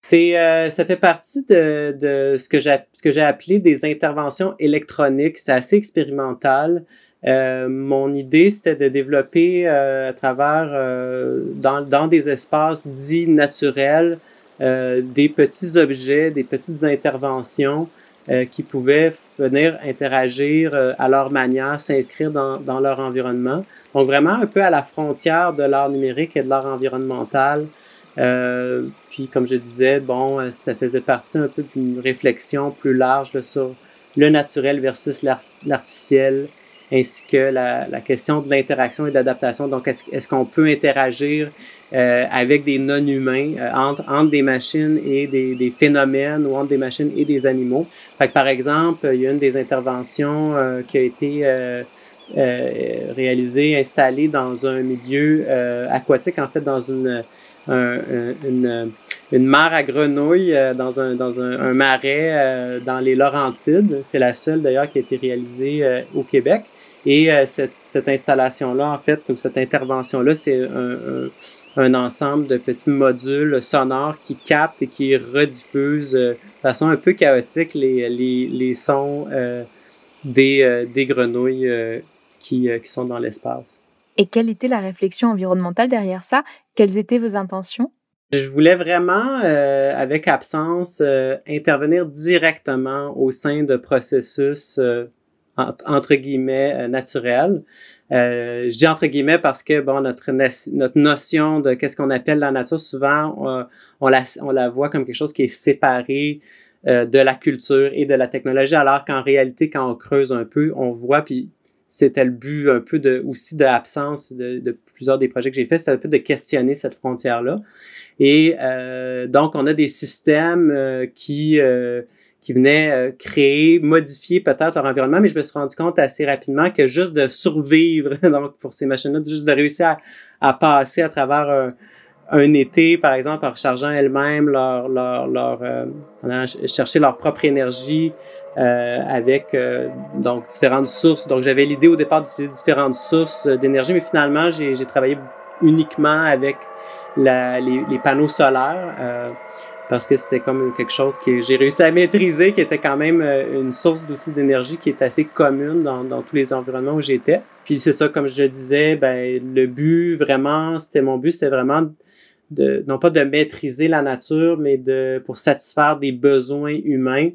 C'est, euh, ça fait partie de, de ce que j'ai ce que j'ai appelé des interventions électroniques. C'est assez expérimental. Euh, mon idée, c'était de développer euh, à travers euh, dans, dans des espaces dits naturels euh, des petits objets, des petites interventions euh, qui pouvaient venir interagir à leur manière, s'inscrire dans, dans leur environnement. Donc vraiment un peu à la frontière de l'art numérique et de l'art environnemental. Euh, puis, comme je disais, bon, euh, ça faisait partie un peu d'une réflexion plus large là, sur le naturel versus l'artificiel, ainsi que la, la, question de l'interaction et de l'adaptation. Donc, est-ce est qu'on peut interagir euh, avec des non-humains, euh, entre, entre des machines et des, des, phénomènes, ou entre des machines et des animaux? Fait que, par exemple, il y a une des interventions euh, qui a été réalisée, installée dans un milieu aquatique, en fait, dans une un, une, une mare à grenouilles euh, dans un, dans un, un marais euh, dans les Laurentides. C'est la seule d'ailleurs qui a été réalisée euh, au Québec. Et cette, cette installation-là, en fait, ou cette intervention-là, c'est un, un, ensemble de petits modules sonores qui captent et qui rediffusent de façon un peu chaotique les, les, les sons des, des grenouilles qui, qui sont dans l'espace. Et quelle était la réflexion environnementale derrière ça? Quelles étaient vos intentions? Je voulais vraiment, euh, avec Absence, euh, intervenir directement au sein de processus euh, entre guillemets naturels. Je dis entre guillemets parce que bon notre notre notion de qu'est-ce qu'on appelle la nature souvent on, on, la on la voit comme quelque chose qui est séparé de la culture et de la technologie alors qu'en réalité quand on creuse un peu on voit puis c'était le but un peu de aussi de l'absence de, de, plusieurs des projets que j'ai fait, c'était un peu de questionner cette frontière-là. Et euh, donc, on a des systèmes euh, qui euh, qui venaient euh, créer, modifier peut-être leur environnement, mais je me suis rendu compte assez rapidement que juste de survivre, donc pour ces machines-là, juste de réussir à, à passer à travers un, un été, par exemple, en rechargeant elles-mêmes leur, leur, leur euh, chercher leur propre énergie, euh, avec euh, donc différentes sources. Donc j'avais l'idée au départ d'utiliser différentes sources euh, d'énergie, mais finalement j'ai travaillé uniquement avec la, les, les, panneaux solaires euh, parce que c'était comme quelque chose que j'ai réussi à maîtriser, qui était quand même une source aussi d'énergie qui est assez commune dans, dans tous les environnements où j'étais. Puis c'est ça, comme je disais, ben le but vraiment, c'était mon but, c'était vraiment de, non pas de maîtriser la nature, mais de pour satisfaire des besoins humains,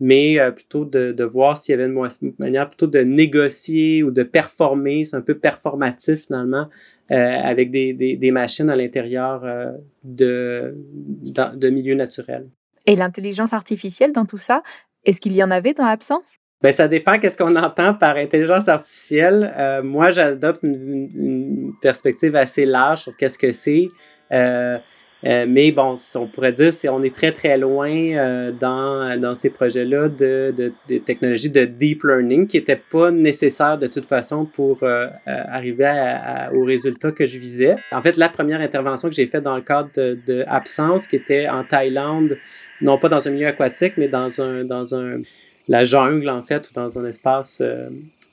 mais euh, plutôt de, de voir s'il y avait une, manière plutôt de négocier ou de performer, c'est un peu performatif finalement, euh, avec des, des, des, machines à l'intérieur euh, de, de milieux naturels. Et l'intelligence artificielle dans tout ça, est-ce qu'il y en avait dans Absence? Ben, ça dépend qu'est-ce qu'on entend par intelligence artificielle. Euh, moi, j'adopte une, une, perspective assez large sur qu'est-ce que c'est. Euh, euh, mais bon, on pourrait dire c'est on est très très loin euh, dans, dans ces projets-là de, de, de, technologies de deep learning qui n'étaient pas nécessaires de toute façon pour euh, arriver à, à, au résultat que je visais. En fait, la première intervention que j'ai faite dans le cadre de, de, Absence, qui était en Thaïlande, non pas dans un milieu aquatique, mais dans un dans un la jungle en fait ou dans un espace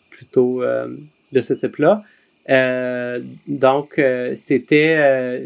plutôt de ce type-là. Euh, donc, euh, c'était euh,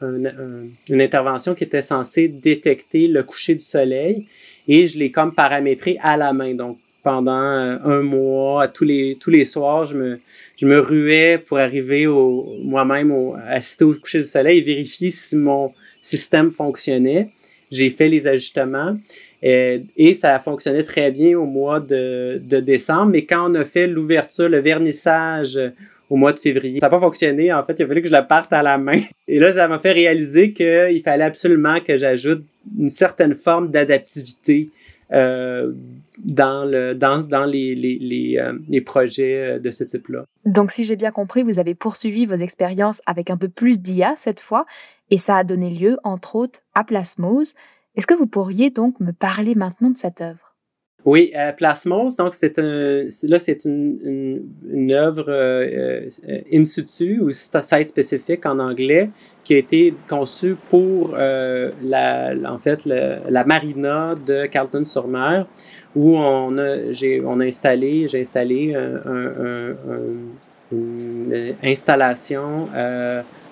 un, un, une intervention qui était censée détecter le coucher du soleil et je l'ai comme paramétré à la main. Donc, pendant un mois, tous les, tous les soirs, je me, je me ruais pour arriver moi-même au, assister au coucher du soleil et vérifier si mon système fonctionnait. J'ai fait les ajustements. Euh, et ça a fonctionné très bien au mois de, décembre. Mais quand on a fait l'ouverture, le vernissage euh, au mois de février, ça n'a pas fonctionné. En fait, il a fallu que je le parte à la main. Et là, ça m'a fait réaliser qu'il fallait absolument que j'ajoute une certaine forme d'adaptivité euh, dans, le, dans, dans les, les projets de ce type-là. Donc, si j'ai bien compris, vous avez poursuivi vos expériences avec un peu plus d'IA cette fois, et ça a donné lieu, entre autres, à Plasmose, est-ce que vous pourriez donc me parler maintenant de cette œuvre? Oui, euh, Plasmos, donc c'est là c'est une, œuvre euh, euh, in situ ou site spécifique en anglais qui a été conçue pour euh, la, en fait la, marina de Carlton-sur-Mer où on a, j'ai, on a installé, j'ai installé un, un, une installation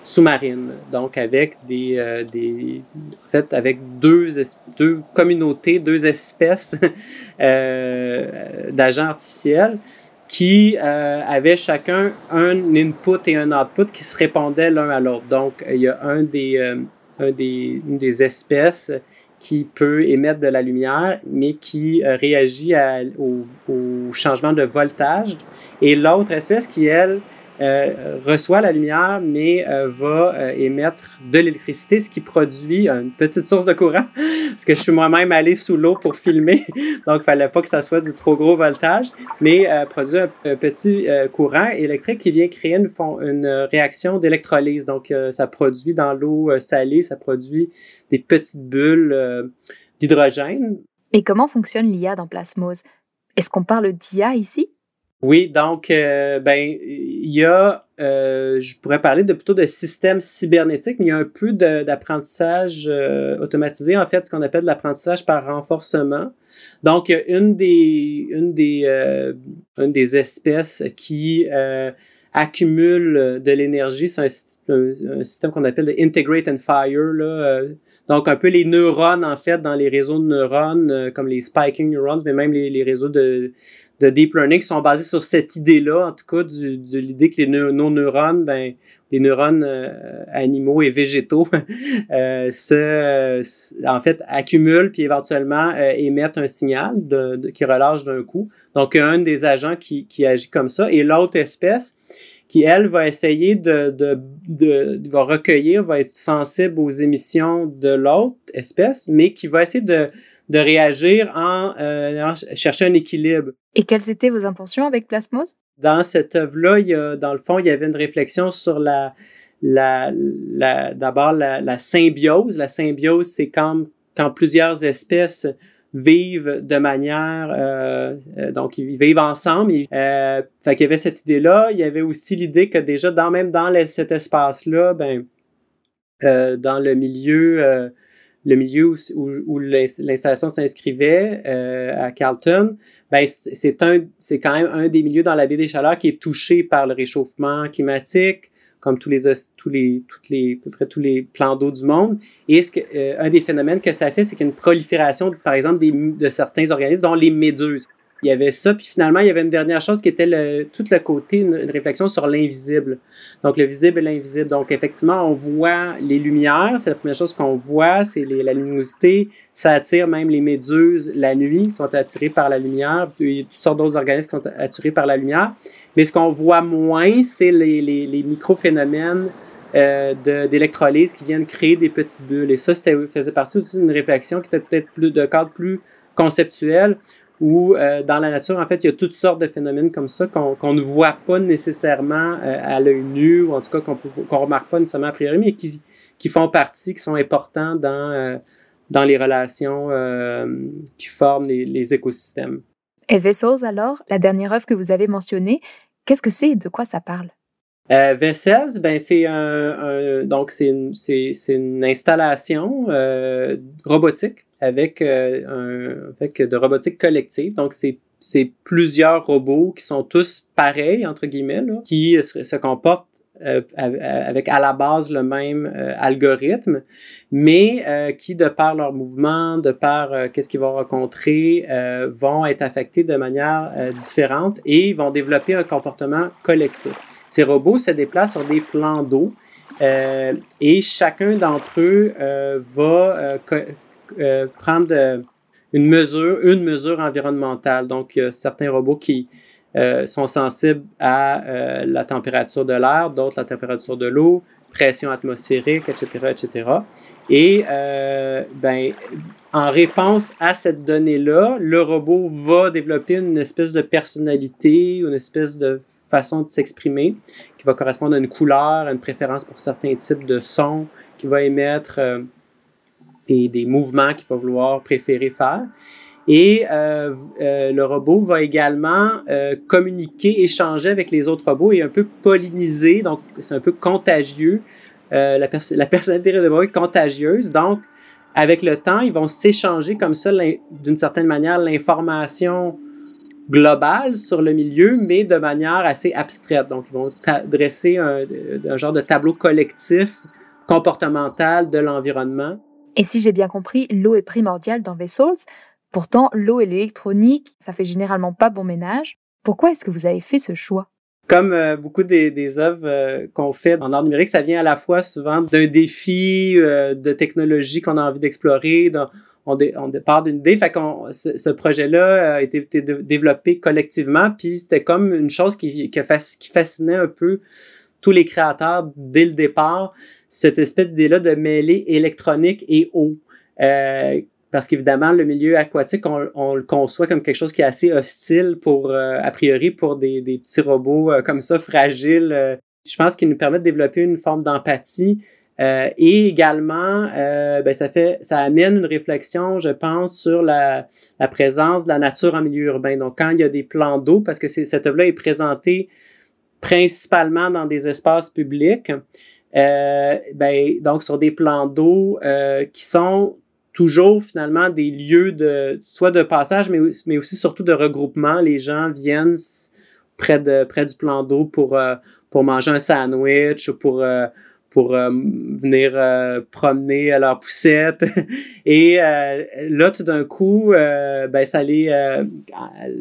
sous-marine, donc avec des, euh, des en fait avec deux, deux communautés, deux espèces euh, d'agents artificiels qui euh, avaient chacun un input et un output qui se répondaient l'un à l'autre. Donc il y a un des, euh, un des, une des espèces qui peut émettre de la lumière, mais qui euh, réagit à, au, au, changement de voltage, et l'autre espèce qui, elle, euh, reçoit la lumière, mais euh, va euh, émettre de l'électricité, ce qui produit une petite source de courant, parce que je suis moi-même allé sous l'eau pour filmer, donc il fallait pas que ça soit du trop gros voltage, mais euh, produit un, petit euh, courant électrique qui vient créer une, une réaction d'électrolyse. Donc ça produit dans l'eau salée, ça produit des petites bulles d'hydrogène. Et comment fonctionne l'IA dans Plasmose? Est-ce qu'on parle d'IA ici? Oui, donc, euh, ben, il y a, euh, je pourrais parler de plutôt de système cybernétique, mais il y a un peu d'apprentissage euh, automatisé, en fait, ce qu'on appelle l'apprentissage par renforcement. Donc, une des, une des, une des espèces qui accumule de l'énergie, c'est un, un, système qu'on appelle de Integrate and Fire, là, donc, un peu les neurones, en fait, dans les réseaux de neurones, comme les spiking neurons, mais même les, réseaux de, de deep learning qui sont basés sur cette idée-là, en tout cas, de l'idée que les neurones, ben, les neurones euh, animaux et végétaux, euh, se, en fait, accumulent puis éventuellement euh, émettent un signal qui relâche d'un coup. Donc, un des agents qui agit comme ça. Et l'autre espèce, qui, elle, va essayer de, de, de, va recueillir, va être sensible aux émissions de l'autre espèce, mais qui va essayer de, de réagir en, euh, en cherchant un équilibre. Et quelles étaient vos intentions avec Plasmos? Dans cette œuvre-là, il y a, dans le fond, il y avait une réflexion sur la, la, la d'abord la, la, symbiose. La symbiose, c'est quand, quand plusieurs espèces vivent de manière euh, euh donc ils vivent ensemble. Euh, fait qu'il y avait cette idée là il y avait aussi l'idée que déjà dans même dans cet espace là ben euh, dans le milieu euh, le milieu où, où, où l'installation s'inscrivait euh, à Carlton, ben c'est un, c'est quand même un des milieux dans la baie des Chaleurs qui est touché par le réchauffement climatique, comme tous les, tous les, toutes les, à peu près tous les plans d'eau du monde. Et ce que, euh, un des phénomènes que ça fait, c'est qu'il y a une prolifération, par exemple, des, de certains organismes, dont les méduses. il y avait ça. Puis finalement, il y avait une dernière chose qui était le, tout le côté, une, réflexion sur l'invisible. Donc, le visible et l'invisible. Donc, effectivement, on voit les lumières. C'est la première chose qu'on voit, c'est la luminosité. Ça attire même les méduses la nuit, qui sont attirées par la lumière. A toutes sortes d'autres organismes qui sont attirés par la lumière. Mais ce qu'on voit moins, c'est les, les, les micro-phénomènes euh, d'électrolyse qui viennent créer des petites bulles. Et ça, c'était faisait partie aussi d'une réflexion qui était peut-être plus de cadre plus conceptuel où euh, dans la nature, en fait, il y a toutes sortes de phénomènes comme ça qu'on ne voit pas nécessairement euh, à l'œil nu, ou en tout cas qu'on ne remarque pas nécessairement a priori, mais qui, qui font partie, qui sont importants dans, euh, dans les relations qui forment les, les, écosystèmes. Et Vessels, alors, la dernière œuvre que vous avez mentionnée, qu'est-ce que c'est? Et de quoi ça parle? Euh, Vessels, ben c'est un, donc c'est une, une installation euh, robotique avec euh, un avec de robotique collective. Donc c'est c'est plusieurs robots qui sont tous pareils entre guillemets, qui se comportent euh, avec à la base le même euh, algorithme, mais euh, qui, de par leur mouvement, de par qu'est-ce qu'ils vont rencontrer, vont être affectés de manière différente et vont développer un comportement collectif. Ces robots se déplacent sur des plans d'eau euh, et chacun d'entre eux euh, va euh, prendre une mesure, une mesure environnementale. Donc, il y a certains robots qui sont sensibles à la température de l'air, d'autres la température de l'eau, pression atmosphérique, etc., etc. Et ben, en réponse à cette donnée-là, le robot va développer une espèce de personnalité, une espèce de façon de s'exprimer, qui va correspondre à une couleur, à une préférence pour certains types de sons, qui va émettre euh, des, mouvements qu'il va vouloir préférer faire. Et euh, euh, le robot va également communiquer, échanger avec les autres robots et un peu polliniser, donc c'est un peu contagieux. la, la personnalité des robots est contagieuse, donc avec le temps, ils vont s'échanger comme ça, d'une certaine manière, l'information global sur le milieu, mais de manière assez abstraite. Donc, ils vont dresser un, genre de tableau collectif comportemental de l'environnement. Et si j'ai bien compris, l'eau est primordiale dans Vessels. Pourtant, l'eau et l'électronique, ça fait généralement pas bon ménage. Pourquoi est-ce que vous avez fait ce choix? Comme euh, beaucoup des, œuvres euh, qu'on fait en art numérique, ça vient à la fois souvent d'un défi euh, de technologie qu'on a envie d'explorer, on, dé, part d'une idée. Fait qu'on, ce, projet-là a été, développé collectivement, puis c'était comme une chose qui, fascinait un peu tous les créateurs dès le départ, cette espèce d'idée-là de mêler électronique et eau. Parce qu'évidemment, le milieu aquatique, on, le conçoit comme quelque chose qui est assez hostile pour, euh, a priori, pour des, petits robots euh, comme ça, fragiles. je pense qu'ils nous permettent de développer une forme d'empathie euh, et également, euh, ben, ça amène une réflexion, je pense, sur la, présence de la nature en milieu urbain. Donc, quand il y a des plans d'eau, parce que cette œuvre-là est présentée principalement dans des espaces publics, euh, ben, donc sur des plans d'eau euh, qui sont toujours finalement des lieux de soit de passage, mais, mais aussi surtout de regroupement. Les gens viennent près du plan d'eau pour euh, pour manger un sandwich ou pour pour euh, venir euh, promener à leur poussette. Et euh, là, tout d'un coup, ben, ça,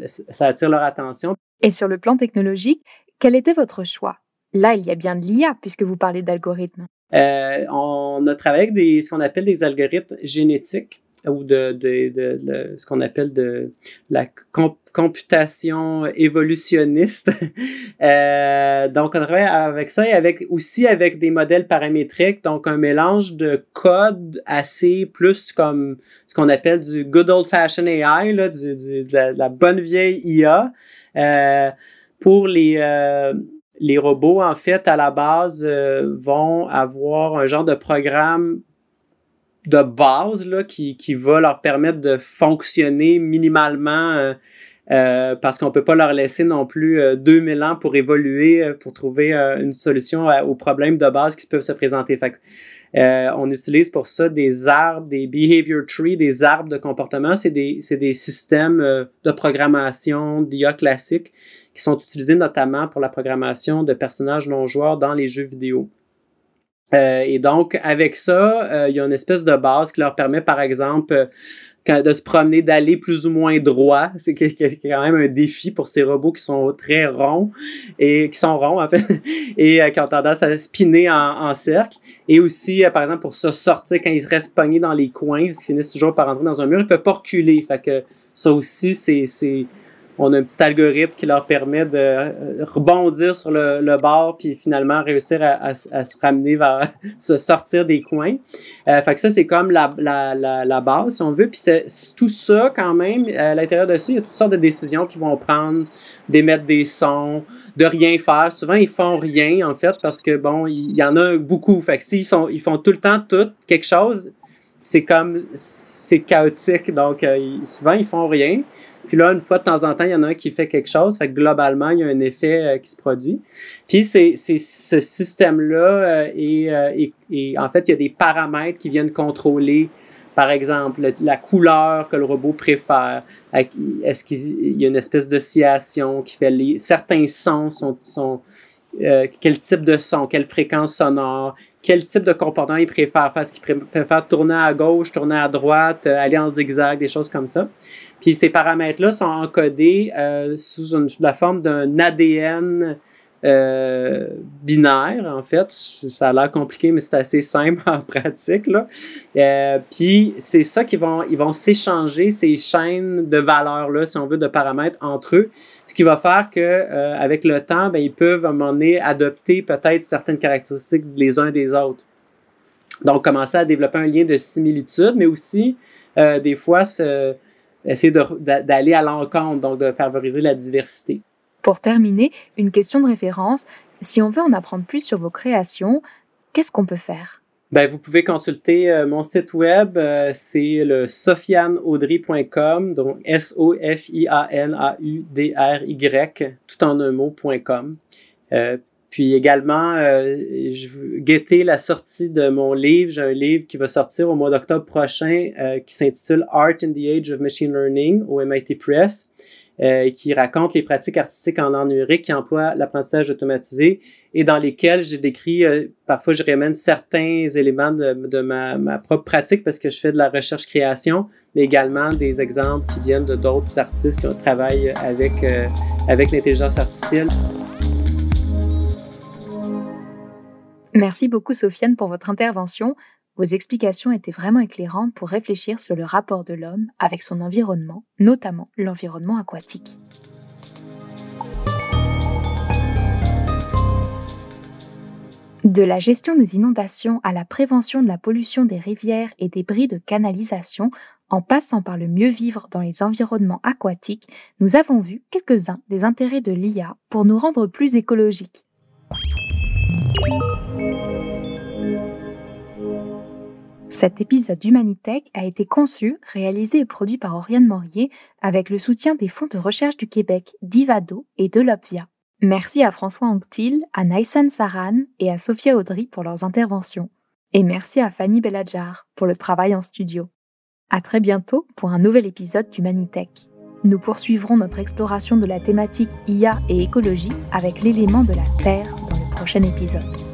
ça attire leur attention. Et sur le plan technologique, quel était votre choix? Là, il y a bien de l'IA, puisque vous parlez d'algorithmes. on a travaillé avec des, ce qu'on appelle des algorithmes génétiques ou de, de, de, ce qu'on appelle de la computation évolutionniste. euh, donc, on travaille avec ça et avec aussi avec des modèles paramétriques, donc un mélange de code assez plus comme ce qu'on appelle du good old fashioned AI, là, du, du, de, la, bonne vieille IA. Euh, pour les, euh, les robots, en fait, à la base, euh, vont avoir un genre de programme de base là, qui, qui va leur permettre de fonctionner minimalement euh, euh parce qu'on peut pas leur laisser non plus euh, 2000 ans pour évoluer, pour trouver une solution aux problèmes de base qui peuvent se présenter. On utilise pour ça des arbres, des behavior trees, des arbres de comportement. C'est des, des systèmes de programmation d'IA classiques qui sont utilisés notamment pour la programmation de personnages non joueurs dans les jeux vidéo. Euh, et donc, avec ça, euh, il y a une espèce de base qui leur permet, par exemple, de se promener, d'aller plus ou moins droit. C'est quand même un défi pour ces robots qui sont très ronds et qui sont ronds en fait et qui ont tendance à spinner en, en cercle. Et aussi, par exemple, pour se sortir quand ils restent pognés dans les coins, ils finissent toujours par rentrer dans un mur, ils peuvent pas reculer. Fait que ça aussi, c'est on a un petit algorithme qui leur permet de euh, rebondir sur le, le bord puis finalement réussir à, à, se ramener vers se sortir des coins. Euh, fait que ça c'est comme la, la, la, base si on veut. Puis tout ça quand même à l'intérieur de ça il y a toutes sortes de décisions qu'ils vont prendre, d'émettre des sons, de rien faire. Souvent ils font rien en fait parce que bon il y, en a beaucoup. Fait que s'ils sont ils font tout le temps tout quelque chose, c'est comme c'est chaotique donc euh, souvent ils font rien. Puis là, une fois de temps en temps, il y en a un qui fait quelque chose. Fait que globalement, il y a un effet euh, qui se produit. Puis c'est, c'est ce système-là et, euh, et, et, en fait, il y a des paramètres qui viennent contrôler, par exemple, la couleur que le robot préfère. Est-ce qu'il y a une espèce d'oscillation qui fait les certains sons sont, sont euh, quel type de son, quelle fréquence sonore, quel type de comportement il préfère faire? Préfère tourner à gauche, tourner à droite, aller en zigzag, des choses comme ça? Puis ces paramètres-là sont encodés euh, sous, la forme d'un ADN euh, binaire, en fait. Ça a l'air compliqué, mais c'est assez simple en pratique. Là. Euh, puis c'est ça qu'ils vont, ils vont s'échanger ces chaînes de valeurs-là, si on veut, de paramètres entre eux. Ce qui va faire que euh, avec le temps, ben, ils peuvent à un moment donné adopter peut-être certaines caractéristiques les uns des autres. Donc, commencer à développer un lien de similitude, mais aussi euh, des fois se essayer d'aller à l'encontre, donc de favoriser la diversité. Pour terminer, une question de référence. Si on veut en apprendre plus sur vos créations, qu'est-ce qu'on peut faire? Ben, vous pouvez consulter euh, mon site web, euh, c'est le sofianaudry.com, donc S-O-F-I-A-N-A-U-D-R-Y, tout en un mot.com. Euh, puis également, euh, je guetter la sortie de mon livre. J'ai un livre qui va sortir au mois d'octobre prochain qui s'intitule Art in the Age of Machine Learning au MIT Press. Euh, qui raconte les pratiques artistiques en art numérique qui emploient l'apprentissage automatisé et dans lesquels j'ai décrit, euh, parfois je ramène certains éléments de, de ma, ma, propre pratique parce que je fais de la recherche-création, mais également des exemples qui viennent de d'autres artistes qui travaillent avec, euh, avec l'intelligence artificielle. Merci beaucoup Sofiane pour votre intervention. Vos explications étaient vraiment éclairantes pour réfléchir sur le rapport de l'homme avec son environnement, notamment l'environnement aquatique. De la gestion des inondations à la prévention de la pollution des rivières et des bris de canalisation, en passant par le mieux vivre dans les environnements aquatiques, nous avons vu quelques-uns des intérêts de l'IA pour nous rendre plus écologiques. Cet épisode d'Humanitech a été conçu, réalisé et produit par Oriane Morier avec le soutien des fonds de recherche du Québec, d'Ivado et de l'Opvia. Merci à François Anctil, à Naïsan Saran et à Sophia Audry pour leurs interventions. Et merci à Fanny Belladjar pour le travail en studio. À très bientôt pour un nouvel épisode d'Humanitech. Nous poursuivrons notre exploration de la thématique IA et écologie avec l'élément de la Terre dans le prochain épisode.